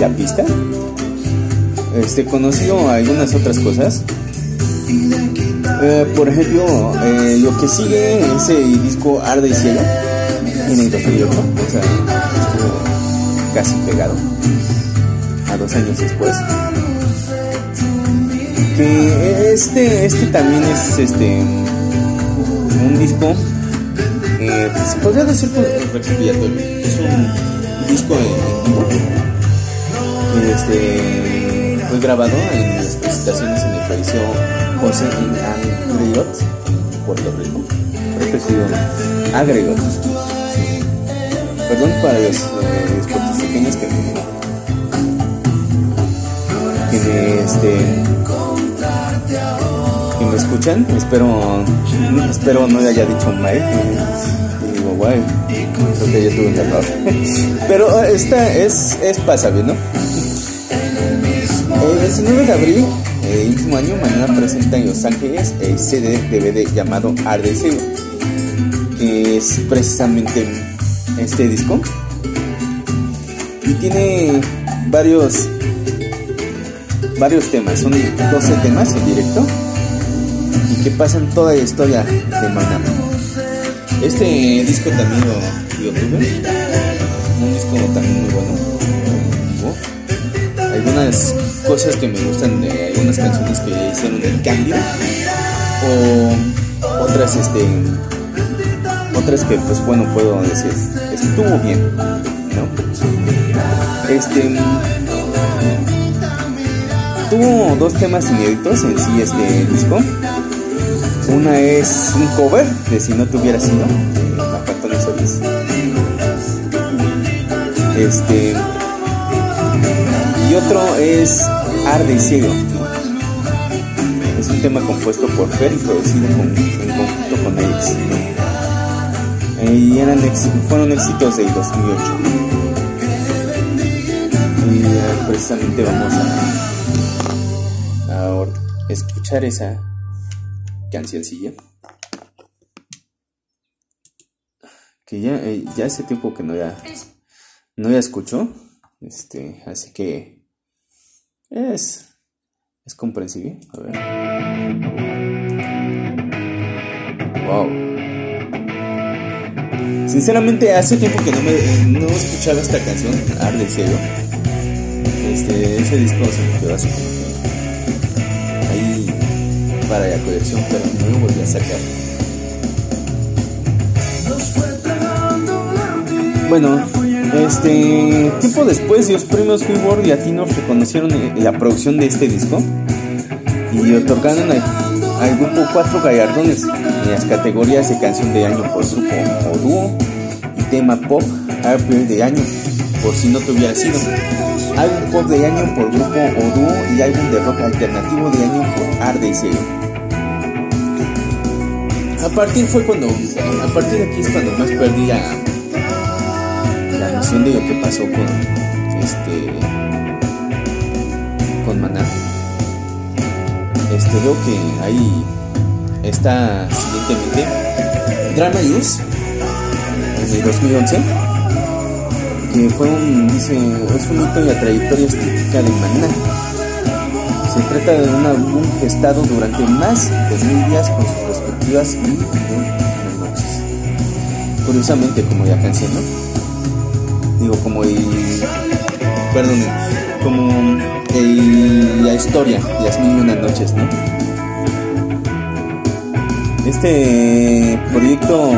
Speaker 1: la pista. Este, conocido algunas otras cosas. Eh, por ejemplo, eh, lo que sigue es el disco Arde y Cielo en el 2008, o sea, estuvo casi pegado a dos años después. Que este, este también es este un disco, eh, pues, podría decir pues, Es un disco en vivo este, fue grabado en las presentaciones en el falleció José Agreyot, Puerto Rico. Que. Sí. Perdón para los, eh, los que que este, escuchan. Espero, espero no haya dicho mal. Y digo, guay, creo que ya tuve un error. Pero eh, esta es, es pasable, ¿no? El 29 de abril del mismo año, mañana presenta en Los Ángeles el CD DVD llamado Ardeseo, que es precisamente este disco. Y tiene varios varios temas, son 12 temas en directo y que pasan toda la historia de Maná. Este disco también lo, tuve, un disco también muy bueno. Algunas cosas que me gustan algunas canciones que hicieron el cambio o otras este otras que pues bueno puedo decir estuvo bien ¿no? este tuvo dos temas inéditos en sí este disco una es un cover de si no te hubiera sido de Macatón Solís este y otro es Arde y Ciego. Es un tema compuesto por Fer y producido en conjunto con Alex. Y eran fueron éxitos del 2008. Y uh, precisamente vamos a, a escuchar esa cancioncilla. Que ya, eh, ya hace tiempo que no ya, no ya escucho. Este, así que es, es comprensible. A ver. Wow. Sinceramente, hace tiempo que no me no escuchaba esta canción, Arde Cielo. Este, ese disco se me quedó así como para la colección, pero no lo volví a sacar. Bueno, este tiempo después, los premios Billboard Latinos reconocieron eh, la producción de este disco y otorgaron al, grupo cuatro gallardones en las categorías de canción de año por grupo o dúo y tema pop álbum de año por si no te hubiera sido álbum pop de año por grupo o dúo y álbum de rock alternativo de año por Arde y Cielo. A partir fue cuando a partir de aquí es cuando más perdí a la noción de lo que pasó con este con Maná. Este veo que ahí está siguientemente Drama en el 2011 que fue un dice es un hito en la trayectoria estética de Maná. Se trata de un álbum gestado durante más de mil días con sus y una noches. Curiosamente como ya canción, ¿no? digo como el perdón como el, la historia de las mil y una noches no este proyecto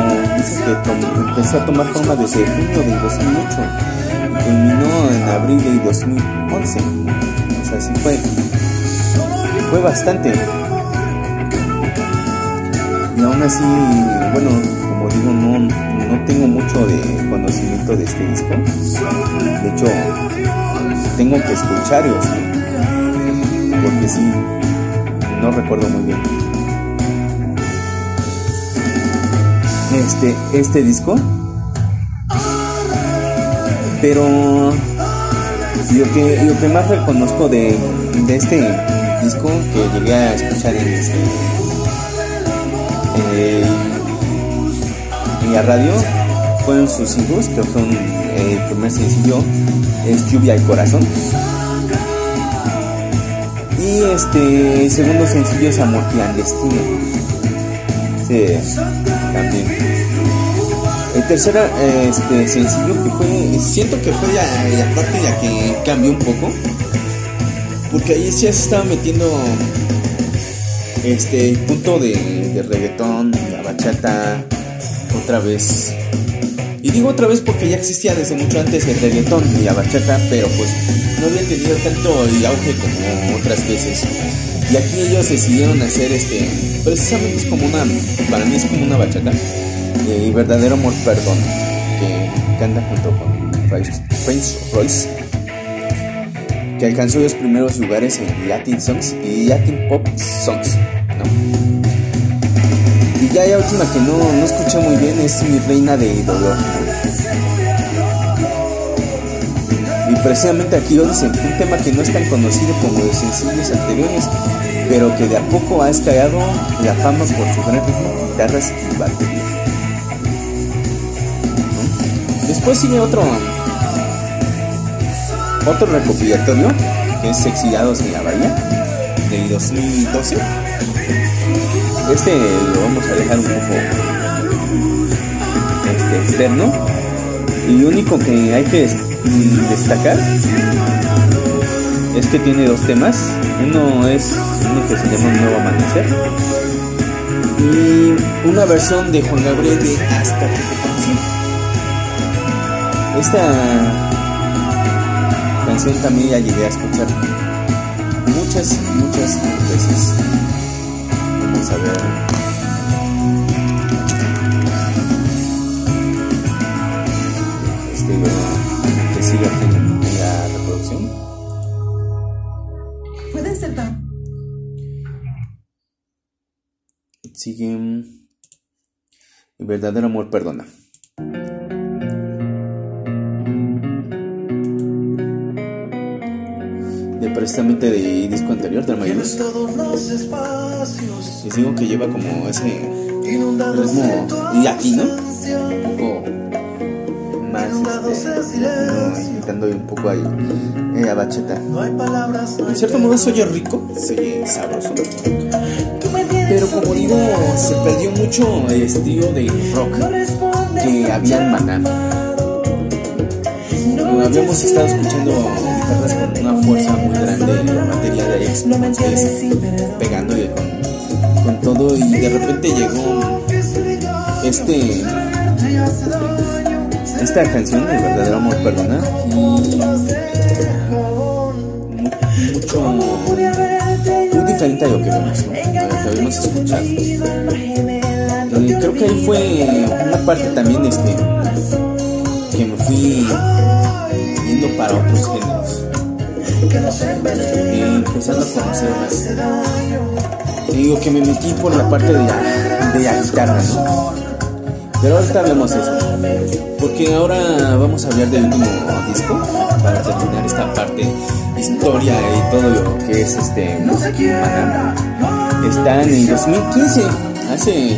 Speaker 1: empezó a tomar forma desde junio del 2008 y terminó en abril del 2011 o sea sí fue fue bastante aún así bueno como digo no no tengo mucho de conocimiento de este disco. De hecho, tengo que escucharlos. Porque sí, no recuerdo muy bien. Este, este disco. Pero lo que, lo que más reconozco de, de este disco que llegué a escuchar en este en la radio fueron sus singles, que son el primer sencillo es Lluvia y Corazón. Y este segundo sencillo es Amor Clandestino. Sí, también. El tercer este, sencillo que fue, siento que fue la, la parte en la que cambió un poco. Porque ahí sí se estaba metiendo este punto de, de reggaetón, la bachata, otra vez. Y digo otra vez porque ya existía desde mucho antes el reggaetón y la bachata, pero pues no había tenido tanto el auge como otras veces. Y aquí ellos decidieron hacer este, precisamente es como una, para mí es como una bachata, eh, verdadero amor perdón, que canta junto con Prince Prince Royce, que alcanzó los primeros lugares en Latin Songs y Latin Pop Songs, Y ya la última que no, no escuché muy bien es Mi Reina de Dolor. Y precisamente aquí lo dicen, un tema que no es tan conocido como los sencillos anteriores, pero que de a poco ha escalado la fama por su gran ritmo, guitarras y batería. Después sigue otro otro recopilatorio que es Exiliados en la Bahía del 2012. Este lo vamos a dejar un poco este, externo y lo único que hay que destacar es que tiene dos temas. Uno es uno que se llama Nuevo Amanecer y una versión de Juan Gabriel de Hasta que te conocí. Esta canción también ya llegué a escuchar muchas, muchas veces. Ver. Este, que siga la reproducción.
Speaker 4: Puede ser tan.
Speaker 1: Sigue. El verdadero amor perdona. Precisamente de disco anterior del Mayus. Les digo que lleva como ese ritmo latino, un poco más este, imitando un poco ahí eh, la bachata. En cierto modo se oye rico, se oye sabroso. Pero como digo, se perdió mucho el estilo de rock que había en Maná. Habíamos estado escuchando con una fuerza muy grande en la materia de Alex Montes, pegándole con, con todo y de repente llegó este esta canción de verdadero amor perdona y mu- mucho muy diferente a lo que vemos ¿no? a lo que habíamos escuchado. Eh, creo que ahí fue una parte también este que me fui yendo para otros géneros Eh, empezando a conocer más Te digo que me metí por la parte de la, de la guitarra ¿no? pero ahorita vemos eso porque ahora vamos a hablar del último disco para terminar esta parte historia y todo lo que es este Maná. Está en el 2015, hace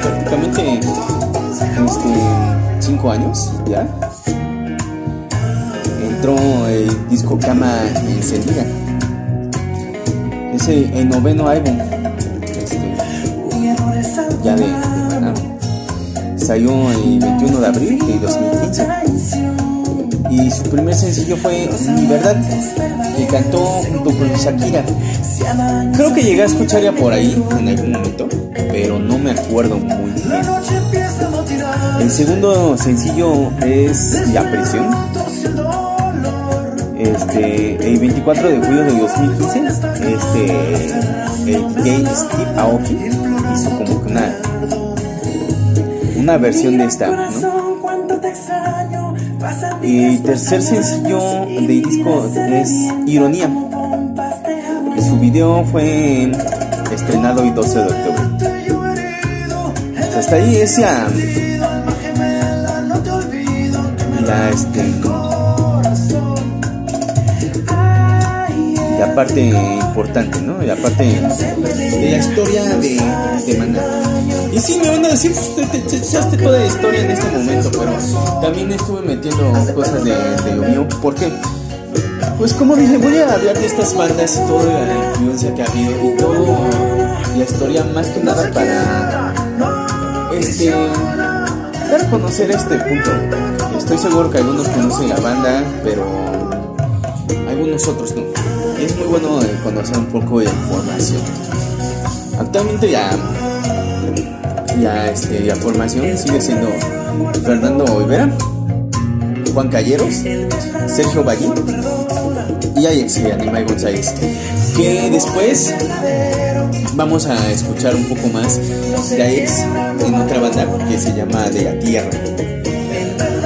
Speaker 1: prácticamente este, cinco años ya. Entró el disco Cama Encendida. Es el, noveno álbum este, ya de, de Maná. Salió el 21 de abril de 2015 y su primer sencillo fue Mi Verdad, que cantó junto con Shakira. Creo que llegué a escuchar ya por ahí en algún momento, pero no me acuerdo muy bien. El segundo sencillo es La Prisión. Este, el 24 de julio de 2015, este, el DJ Steve Aoki hizo como que una, versión de esta, ¿no? Y tercer sencillo del disco es Ironía. Su video fue estrenado el 12 de octubre. Pues hasta ahí es la, la, este, la parte importante, ¿no? La parte de la historia de, de Maná. Y sí, me van a decir, pues te, te- te echaste toda la historia en este momento, pero también estuve metiendo cosas de, de mío. ¿Por qué? Pues como dije, voy a hablar de estas bandas y toda la influencia que ha habido y todo la historia más que nada para este dar a conocer este punto. Estoy seguro que algunos conocen la banda, pero algunos otros no. Es muy bueno eh, conocer un poco de información. Actualmente ya ya este, la formación sigue siendo Fernando Olvera, Juan Calleros, Sergio Valle y Alex y Animal González. Que después vamos a escuchar un poco más de Aix en otra banda que se llama De la Tierra.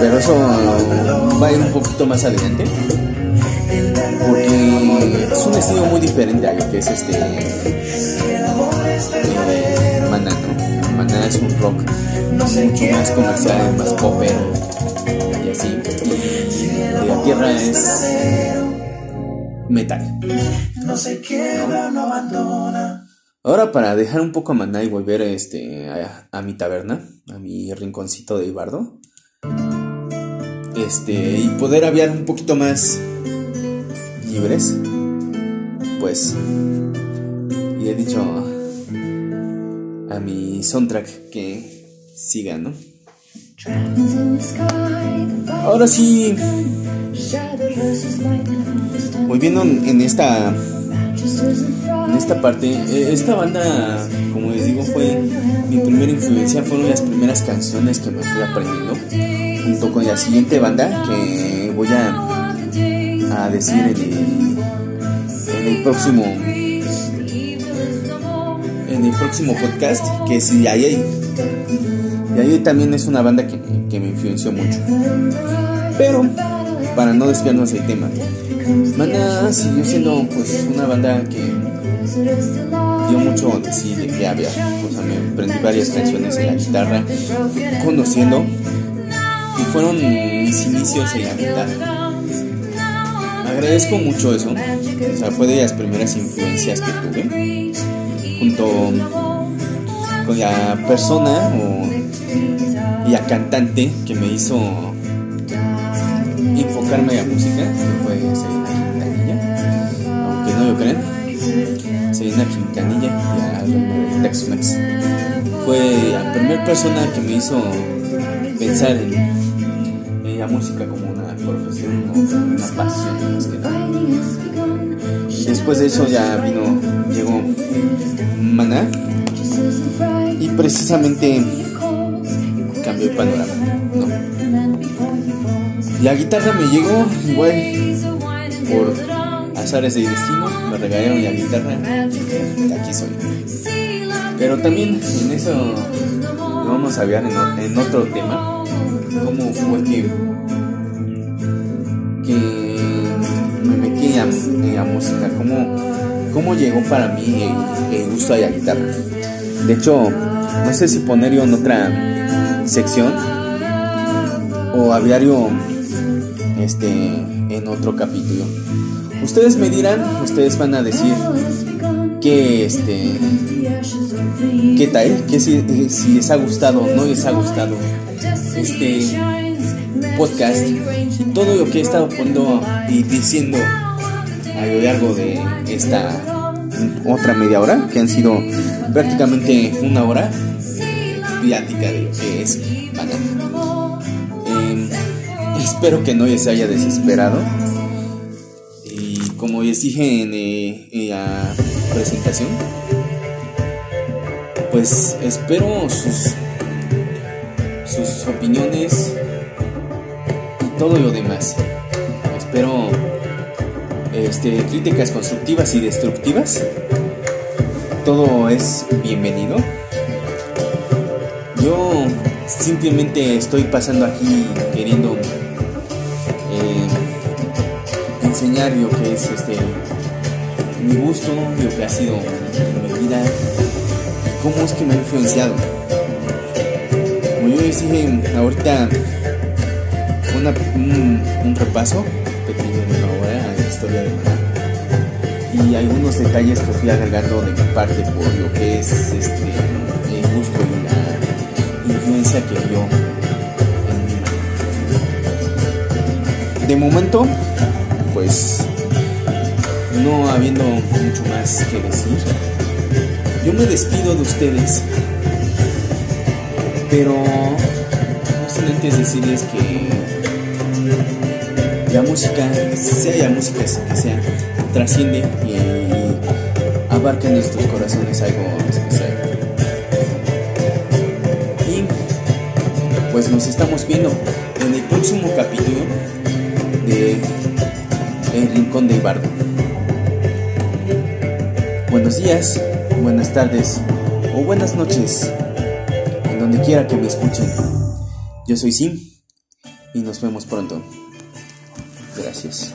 Speaker 1: Pero eso va a ir un poquito más adelante. Es un estilo muy diferente a lo que es este. eh, Maná, ¿no? Maná es un rock más comercial, más popero y así. Y la tierra es metal. Ahora para dejar un poco a Maná y volver este, a, a mi taberna, a mi rinconcito de Ibardo, este, y poder hablar un poquito más libres, pues, y he dicho a mi soundtrack que siga, ¿no? Ahora sí, volviendo en esta en esta parte, eh, esta banda, como les digo, fue mi primera influencia, fueron las primeras canciones que me fui aprendiendo, junto con la siguiente banda que voy a, a decir en el, el próximo en el próximo podcast, que es Yayay. Yayay también es una banda que, que me influenció mucho. Pero, para no desviarnos del tema, Maná siguió siendo pues una banda que dio mucho de sí de qué hablar. O sea, me aprendí varias canciones en la guitarra, conociendo y fueron mis inicios en la guitarra. Agradezco mucho eso, fue de las primeras influencias que tuve, junto con la persona o la cantante que me hizo enfocarme en la música, que fue Selena Quintanilla, aunque no lo crean. Selena Quintanilla, la reina de Tex-Mex. Fue la primera persona que me hizo pensar en, en la música como una profesión o una pasión después de eso ya vino, llegó Maná y precisamente cambió el panorama. ¿no? La guitarra me llegó igual por azares de destino, me regalaron la guitarra aquí soy. Pero también en eso vamos a hablar en, otro tema, cómo fue que, que la música, cómo, cómo llegó para mí el, el gusto de la guitarra. De hecho, no sé si poner yo en otra sección o hablario este en otro capítulo. Ustedes me dirán, ustedes van a decir que este qué tal, que si, si les ha gustado o no les ha gustado este podcast todo lo que he estado poniendo y diciendo a lo de esta otra media hora, que han sido prácticamente una hora de plática de lo que es Banana. Em, espero que no les haya desesperado. Y como les dije en, eh, la presentación, pues espero sus opiniones y todo lo demás. Espero este, críticas constructivas y destructivas. Todo es bienvenido. Yo simplemente estoy pasando aquí queriendo eh, enseñar lo que es este mi gusto, lo que ha sido mi vida, cómo es que me ha influenciado. Como yo les dije ahorita, una- un, un repaso historia de Maná. Y algunos detalles que fui agregando de mi parte por lo que es este el gusto y la influencia que dio en mi De momento, pues no habiendo mucho más que decir, yo me despido de ustedes, pero no sin antes decirles que la música, sea la música que sea, trasciende y abarca en nuestros corazones algo especial. Y pues nos estamos viendo en el próximo capítulo de El Rincón de Ibardo. Buenos días, buenas tardes o buenas noches, en donde quiera que me escuchen. Yo soy Sim y nos vemos pronto. Gracias.